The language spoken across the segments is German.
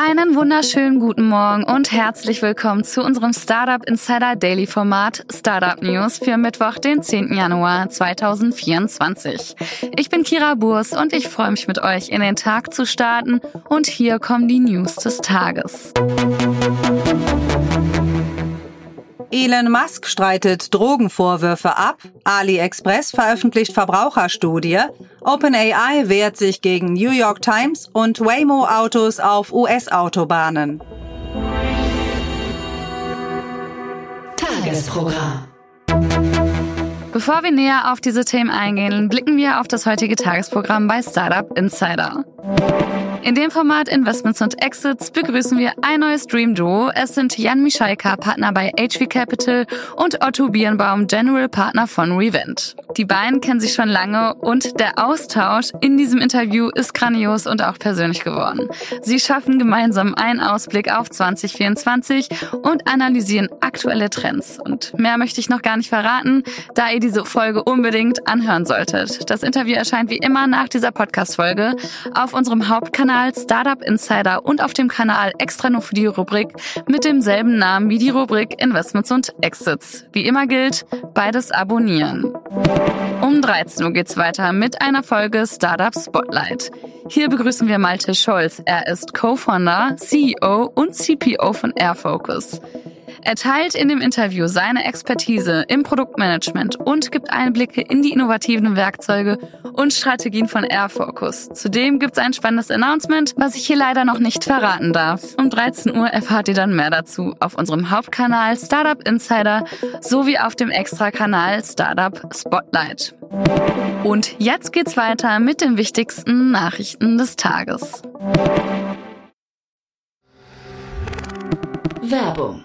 Einen wunderschönen guten Morgen und herzlich willkommen zu unserem Startup Insider Daily Format Startup News für Mittwoch, den 10. Januar 2024. Ich bin Kira Burs und ich freue mich mit euch in den Tag zu starten und hier kommen die News des Tages. Elon Musk streitet Drogenvorwürfe ab, AliExpress veröffentlicht Verbraucherstudie, OpenAI wehrt sich gegen New York Times und Waymo-Autos auf US-Autobahnen. Tagesprogramm. Bevor wir näher auf diese Themen eingehen, blicken wir auf das heutige Tagesprogramm bei Startup Insider. In dem Format Investments und Exits begrüßen wir ein neues Dream Duo. Es sind Jan Michalka, Partner bei HV Capital und Otto Birnbaum, General Partner von Revent. Die beiden kennen sich schon lange und der Austausch in diesem Interview ist grandios und auch persönlich geworden. Sie schaffen gemeinsam einen Ausblick auf 2024 und analysieren aktuelle Trends. Und mehr möchte ich noch gar nicht verraten, da ihr diese Folge unbedingt anhören solltet. Das Interview erscheint wie immer nach dieser Podcast-Folge auf unserem Hauptkanal Kanal Startup Insider und auf dem Kanal extra nur für die Rubrik mit demselben Namen wie die Rubrik Investments und Exits. Wie immer gilt, beides abonnieren. Um 13 Uhr geht's weiter mit einer Folge Startup Spotlight. Hier begrüßen wir Malte Scholz. Er ist Co-Founder, CEO und CPO von Airfocus. Er teilt in dem Interview seine Expertise im Produktmanagement und gibt Einblicke in die innovativen Werkzeuge und Strategien von Airfocus. Zudem gibt es ein spannendes Announcement, was ich hier leider noch nicht verraten darf. Um 13 Uhr erfahrt ihr dann mehr dazu auf unserem Hauptkanal Startup Insider sowie auf dem Extra-Kanal Startup Spotlight. Und jetzt geht's weiter mit den wichtigsten Nachrichten des Tages. Werbung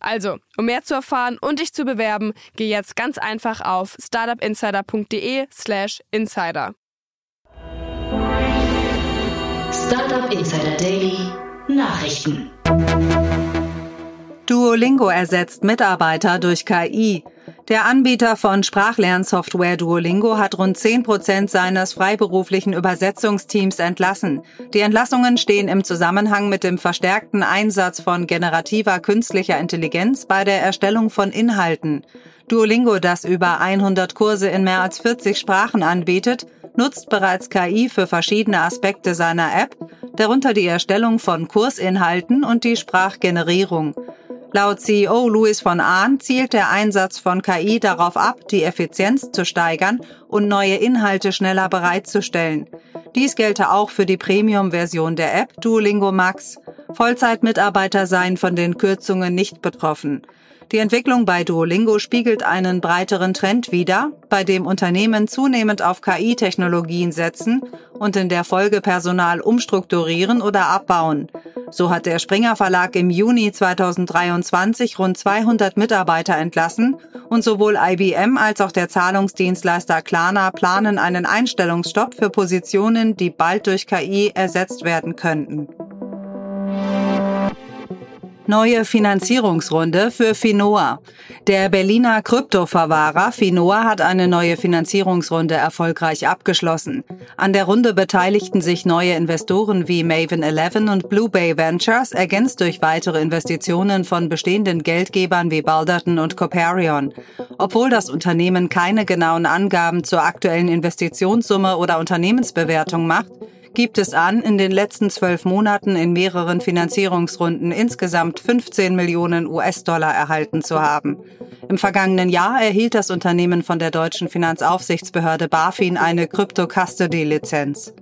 Also, um mehr zu erfahren und dich zu bewerben, geh jetzt ganz einfach auf startupinsider.de/slash insider. Startup Insider Daily Nachrichten. Duolingo ersetzt Mitarbeiter durch KI. Der Anbieter von Sprachlernsoftware Duolingo hat rund 10 Prozent seines freiberuflichen Übersetzungsteams entlassen. Die Entlassungen stehen im Zusammenhang mit dem verstärkten Einsatz von generativer künstlicher Intelligenz bei der Erstellung von Inhalten. Duolingo, das über 100 Kurse in mehr als 40 Sprachen anbietet, nutzt bereits KI für verschiedene Aspekte seiner App, darunter die Erstellung von Kursinhalten und die Sprachgenerierung. Laut CEO Louis von Ahn zielt der Einsatz von KI darauf ab, die Effizienz zu steigern und neue Inhalte schneller bereitzustellen. Dies gelte auch für die Premium-Version der App Duolingo Max. Vollzeitmitarbeiter seien von den Kürzungen nicht betroffen. Die Entwicklung bei Duolingo spiegelt einen breiteren Trend wider, bei dem Unternehmen zunehmend auf KI-Technologien setzen und in der Folge Personal umstrukturieren oder abbauen. So hat der Springer Verlag im Juni 2023 rund 200 Mitarbeiter entlassen und sowohl IBM als auch der Zahlungsdienstleister Klarna planen einen Einstellungsstopp für Positionen, die bald durch KI ersetzt werden könnten. Neue Finanzierungsrunde für Finoa. Der Berliner Kryptoverwahrer Finoa hat eine neue Finanzierungsrunde erfolgreich abgeschlossen. An der Runde beteiligten sich neue Investoren wie Maven 11 und Blue Bay Ventures, ergänzt durch weitere Investitionen von bestehenden Geldgebern wie Balderton und Coparion. Obwohl das Unternehmen keine genauen Angaben zur aktuellen Investitionssumme oder Unternehmensbewertung macht, gibt es an, in den letzten zwölf Monaten in mehreren Finanzierungsrunden insgesamt 15 Millionen US-Dollar erhalten zu haben. Im vergangenen Jahr erhielt das Unternehmen von der deutschen Finanzaufsichtsbehörde BaFin eine Crypto-Custody-Lizenz.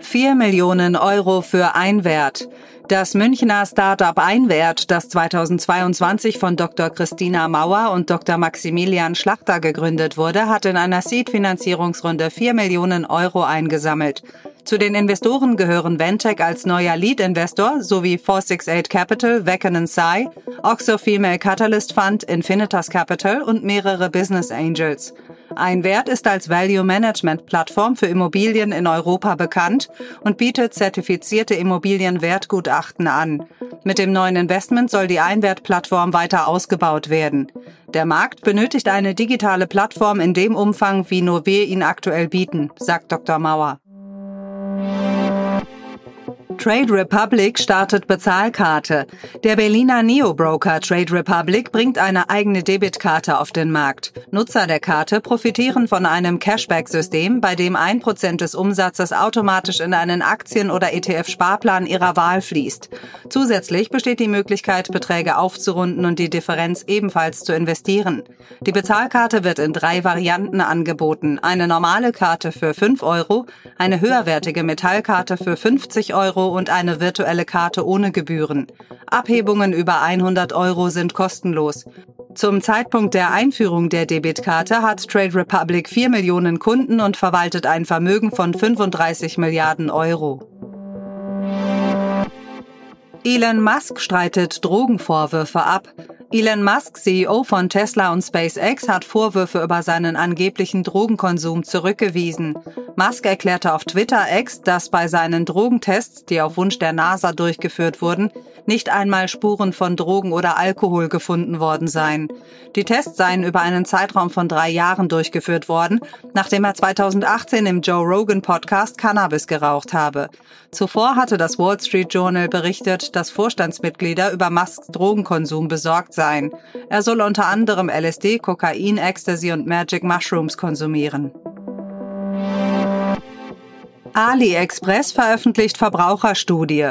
4 Millionen Euro für Einwert. Das Münchner Startup Einwert, das 2022 von Dr. Christina Mauer und Dr. Maximilian Schlachter gegründet wurde, hat in einer Seed-Finanzierungsrunde 4 Millionen Euro eingesammelt. Zu den Investoren gehören Ventec als neuer Lead-Investor sowie 468 Capital, Wecken Sai, Oxo Female Catalyst Fund, Infinitas Capital und mehrere Business Angels. Ein Wert ist als Value Management Plattform für Immobilien in Europa bekannt und bietet zertifizierte Immobilienwertgutachten an. Mit dem neuen Investment soll die Einwertplattform weiter ausgebaut werden. Der Markt benötigt eine digitale Plattform in dem Umfang, wie nur wir ihn aktuell bieten, sagt Dr. Mauer. Trade Republic startet Bezahlkarte. Der Berliner Neo-Broker Trade Republic bringt eine eigene Debitkarte auf den Markt. Nutzer der Karte profitieren von einem Cashback-System, bei dem ein Prozent des Umsatzes automatisch in einen Aktien- oder ETF-Sparplan ihrer Wahl fließt. Zusätzlich besteht die Möglichkeit, Beträge aufzurunden und die Differenz ebenfalls zu investieren. Die Bezahlkarte wird in drei Varianten angeboten. Eine normale Karte für 5 Euro, eine höherwertige Metallkarte für 50 Euro und eine virtuelle Karte ohne Gebühren. Abhebungen über 100 Euro sind kostenlos. Zum Zeitpunkt der Einführung der Debitkarte hat Trade Republic 4 Millionen Kunden und verwaltet ein Vermögen von 35 Milliarden Euro. Elon Musk streitet Drogenvorwürfe ab. Elon Musk, CEO von Tesla und SpaceX, hat Vorwürfe über seinen angeblichen Drogenkonsum zurückgewiesen. Musk erklärte auf Twitter X, dass bei seinen Drogentests, die auf Wunsch der NASA durchgeführt wurden, nicht einmal Spuren von Drogen oder Alkohol gefunden worden seien. Die Tests seien über einen Zeitraum von drei Jahren durchgeführt worden, nachdem er 2018 im Joe Rogan Podcast Cannabis geraucht habe. Zuvor hatte das Wall Street Journal berichtet, dass Vorstandsmitglieder über Musks Drogenkonsum besorgt sein. Er soll unter anderem LSD, Kokain, Ecstasy und Magic Mushrooms konsumieren. AliExpress veröffentlicht Verbraucherstudie.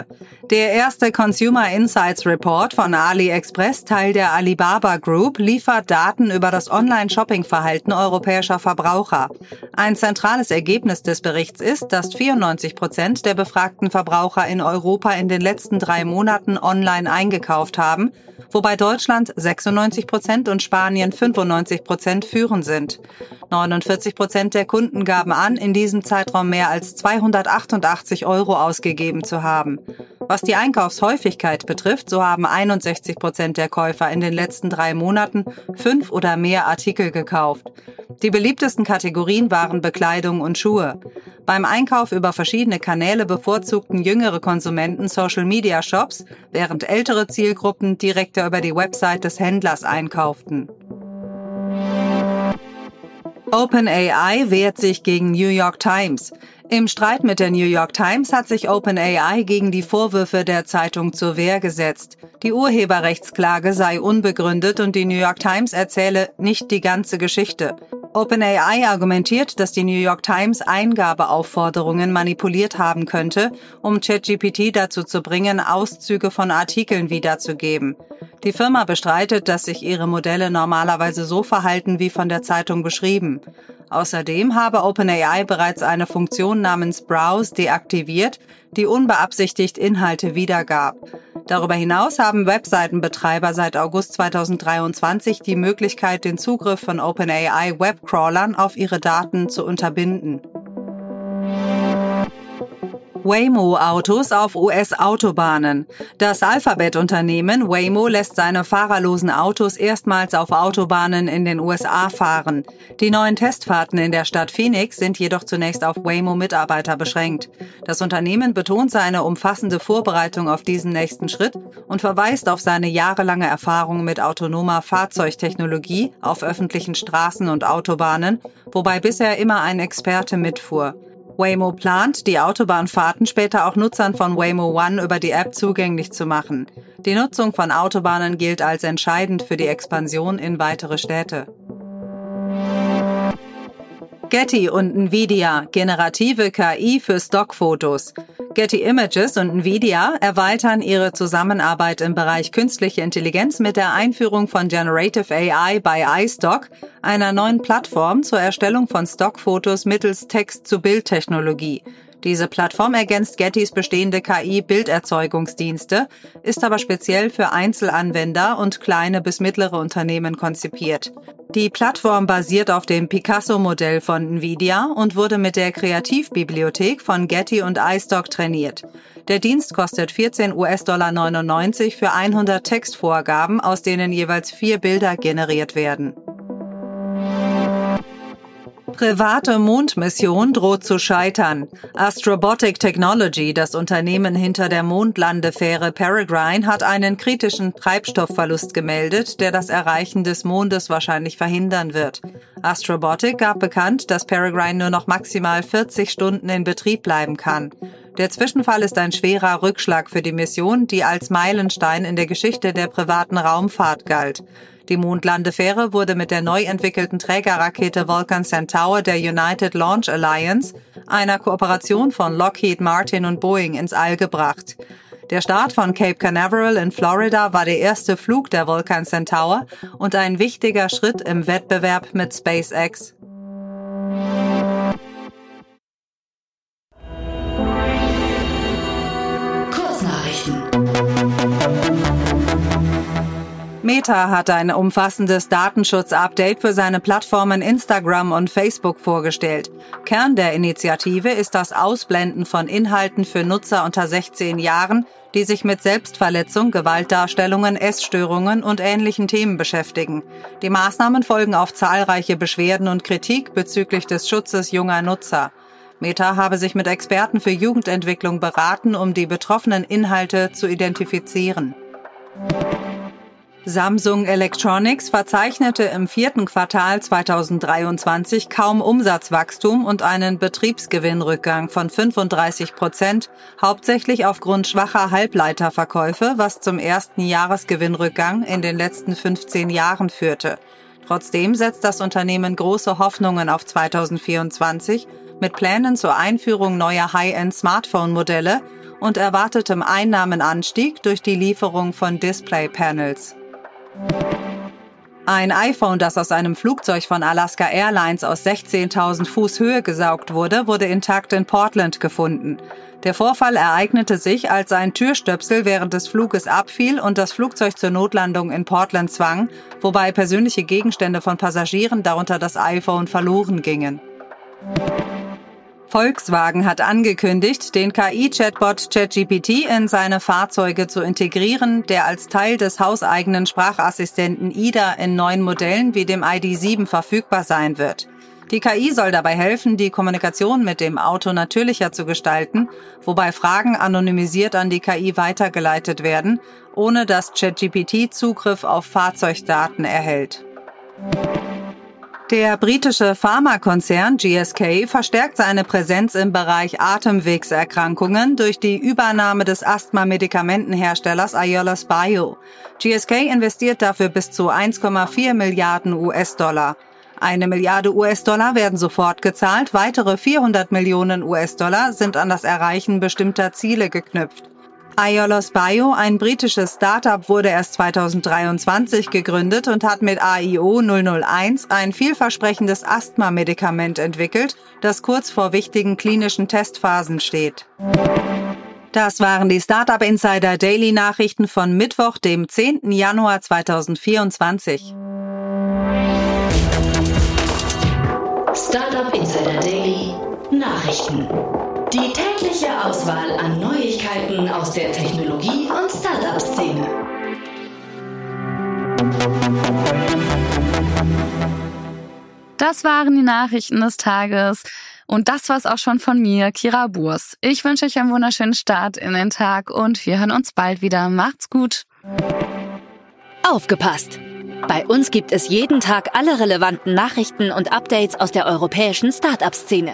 Der erste Consumer Insights Report von AliExpress, Teil der Alibaba Group, liefert Daten über das Online-Shopping-Verhalten europäischer Verbraucher. Ein zentrales Ergebnis des Berichts ist, dass 94 Prozent der befragten Verbraucher in Europa in den letzten drei Monaten online eingekauft haben, wobei Deutschland 96 Prozent und Spanien 95 Prozent führend sind. 49 Prozent der Kunden gaben an, in diesem Zeitraum mehr als 288 Euro ausgegeben zu haben. Was die Einkaufshäufigkeit betrifft, so haben 61 Prozent der Käufer in den letzten drei Monaten fünf oder mehr Artikel gekauft. Die beliebtesten Kategorien waren Bekleidung und Schuhe. Beim Einkauf über verschiedene Kanäle bevorzugten jüngere Konsumenten Social-Media-Shops, während ältere Zielgruppen direkter über die Website des Händlers einkauften. OpenAI wehrt sich gegen New York Times. Im Streit mit der New York Times hat sich OpenAI gegen die Vorwürfe der Zeitung zur Wehr gesetzt. Die Urheberrechtsklage sei unbegründet und die New York Times erzähle nicht die ganze Geschichte. OpenAI argumentiert, dass die New York Times Eingabeaufforderungen manipuliert haben könnte, um ChatGPT dazu zu bringen, Auszüge von Artikeln wiederzugeben. Die Firma bestreitet, dass sich ihre Modelle normalerweise so verhalten wie von der Zeitung beschrieben. Außerdem habe OpenAI bereits eine Funktion namens Browse deaktiviert, die unbeabsichtigt Inhalte wiedergab. Darüber hinaus haben Webseitenbetreiber seit August 2023 die Möglichkeit, den Zugriff von OpenAI Webcrawlern auf ihre Daten zu unterbinden. Waymo-Autos auf US-Autobahnen. Das Alphabet-Unternehmen Waymo lässt seine fahrerlosen Autos erstmals auf Autobahnen in den USA fahren. Die neuen Testfahrten in der Stadt Phoenix sind jedoch zunächst auf Waymo-Mitarbeiter beschränkt. Das Unternehmen betont seine umfassende Vorbereitung auf diesen nächsten Schritt und verweist auf seine jahrelange Erfahrung mit autonomer Fahrzeugtechnologie auf öffentlichen Straßen und Autobahnen, wobei bisher immer ein Experte mitfuhr. Waymo plant, die Autobahnfahrten später auch Nutzern von Waymo One über die App zugänglich zu machen. Die Nutzung von Autobahnen gilt als entscheidend für die Expansion in weitere Städte. Getty und Nvidia, generative KI für Stockfotos. Getty Images und Nvidia erweitern ihre Zusammenarbeit im Bereich künstliche Intelligenz mit der Einführung von Generative AI bei iStock, einer neuen Plattform zur Erstellung von Stockfotos mittels Text-zu-Bild-Technologie. Diese Plattform ergänzt Gettys bestehende KI-Bilderzeugungsdienste, ist aber speziell für Einzelanwender und kleine bis mittlere Unternehmen konzipiert. Die Plattform basiert auf dem Picasso-Modell von Nvidia und wurde mit der Kreativbibliothek von Getty und iStock trainiert. Der Dienst kostet 14 US-Dollar 99 für 100 Textvorgaben, aus denen jeweils vier Bilder generiert werden. Private Mondmission droht zu scheitern. Astrobotic Technology, das Unternehmen hinter der Mondlandefähre Peregrine, hat einen kritischen Treibstoffverlust gemeldet, der das Erreichen des Mondes wahrscheinlich verhindern wird. Astrobotic gab bekannt, dass Peregrine nur noch maximal 40 Stunden in Betrieb bleiben kann. Der Zwischenfall ist ein schwerer Rückschlag für die Mission, die als Meilenstein in der Geschichte der privaten Raumfahrt galt. Die Mondlandefähre wurde mit der neu entwickelten Trägerrakete Vulcan Centaur der United Launch Alliance, einer Kooperation von Lockheed Martin und Boeing, ins All gebracht. Der Start von Cape Canaveral in Florida war der erste Flug der Vulcan Centaur und ein wichtiger Schritt im Wettbewerb mit SpaceX. Meta hat ein umfassendes Datenschutz-Update für seine Plattformen Instagram und Facebook vorgestellt. Kern der Initiative ist das Ausblenden von Inhalten für Nutzer unter 16 Jahren, die sich mit Selbstverletzung, Gewaltdarstellungen, Essstörungen und ähnlichen Themen beschäftigen. Die Maßnahmen folgen auf zahlreiche Beschwerden und Kritik bezüglich des Schutzes junger Nutzer. Meta habe sich mit Experten für Jugendentwicklung beraten, um die betroffenen Inhalte zu identifizieren. Samsung Electronics verzeichnete im vierten Quartal 2023 kaum Umsatzwachstum und einen Betriebsgewinnrückgang von 35 Prozent, hauptsächlich aufgrund schwacher Halbleiterverkäufe, was zum ersten Jahresgewinnrückgang in den letzten 15 Jahren führte. Trotzdem setzt das Unternehmen große Hoffnungen auf 2024 mit Plänen zur Einführung neuer High-End-Smartphone-Modelle und erwartetem Einnahmenanstieg durch die Lieferung von Display-Panels. Ein iPhone, das aus einem Flugzeug von Alaska Airlines aus 16.000 Fuß Höhe gesaugt wurde, wurde intakt in Portland gefunden. Der Vorfall ereignete sich, als ein Türstöpsel während des Fluges abfiel und das Flugzeug zur Notlandung in Portland zwang, wobei persönliche Gegenstände von Passagieren, darunter das iPhone, verloren gingen. Volkswagen hat angekündigt, den KI-Chatbot ChatGPT in seine Fahrzeuge zu integrieren, der als Teil des hauseigenen Sprachassistenten IDA in neuen Modellen wie dem ID7 verfügbar sein wird. Die KI soll dabei helfen, die Kommunikation mit dem Auto natürlicher zu gestalten, wobei Fragen anonymisiert an die KI weitergeleitet werden, ohne dass ChatGPT Zugriff auf Fahrzeugdaten erhält. Der britische Pharmakonzern GSK verstärkt seine Präsenz im Bereich Atemwegserkrankungen durch die Übernahme des Asthma-Medikamentenherstellers Aiolos Bio. GSK investiert dafür bis zu 1,4 Milliarden US-Dollar. Eine Milliarde US-Dollar werden sofort gezahlt, weitere 400 Millionen US-Dollar sind an das Erreichen bestimmter Ziele geknüpft. Aiolos Bio, ein britisches Startup, wurde erst 2023 gegründet und hat mit AIO 001 ein vielversprechendes Asthma-Medikament entwickelt, das kurz vor wichtigen klinischen Testphasen steht. Das waren die Startup Insider Daily Nachrichten von Mittwoch, dem 10. Januar 2024. Startup Insider Daily Nachrichten. Die tägliche Auswahl an Neuigkeiten aus der Technologie- und Startup-Szene. Das waren die Nachrichten des Tages. Und das war's auch schon von mir, Kira Burs. Ich wünsche euch einen wunderschönen Start in den Tag und wir hören uns bald wieder. Macht's gut. Aufgepasst! Bei uns gibt es jeden Tag alle relevanten Nachrichten und Updates aus der europäischen Startup-Szene.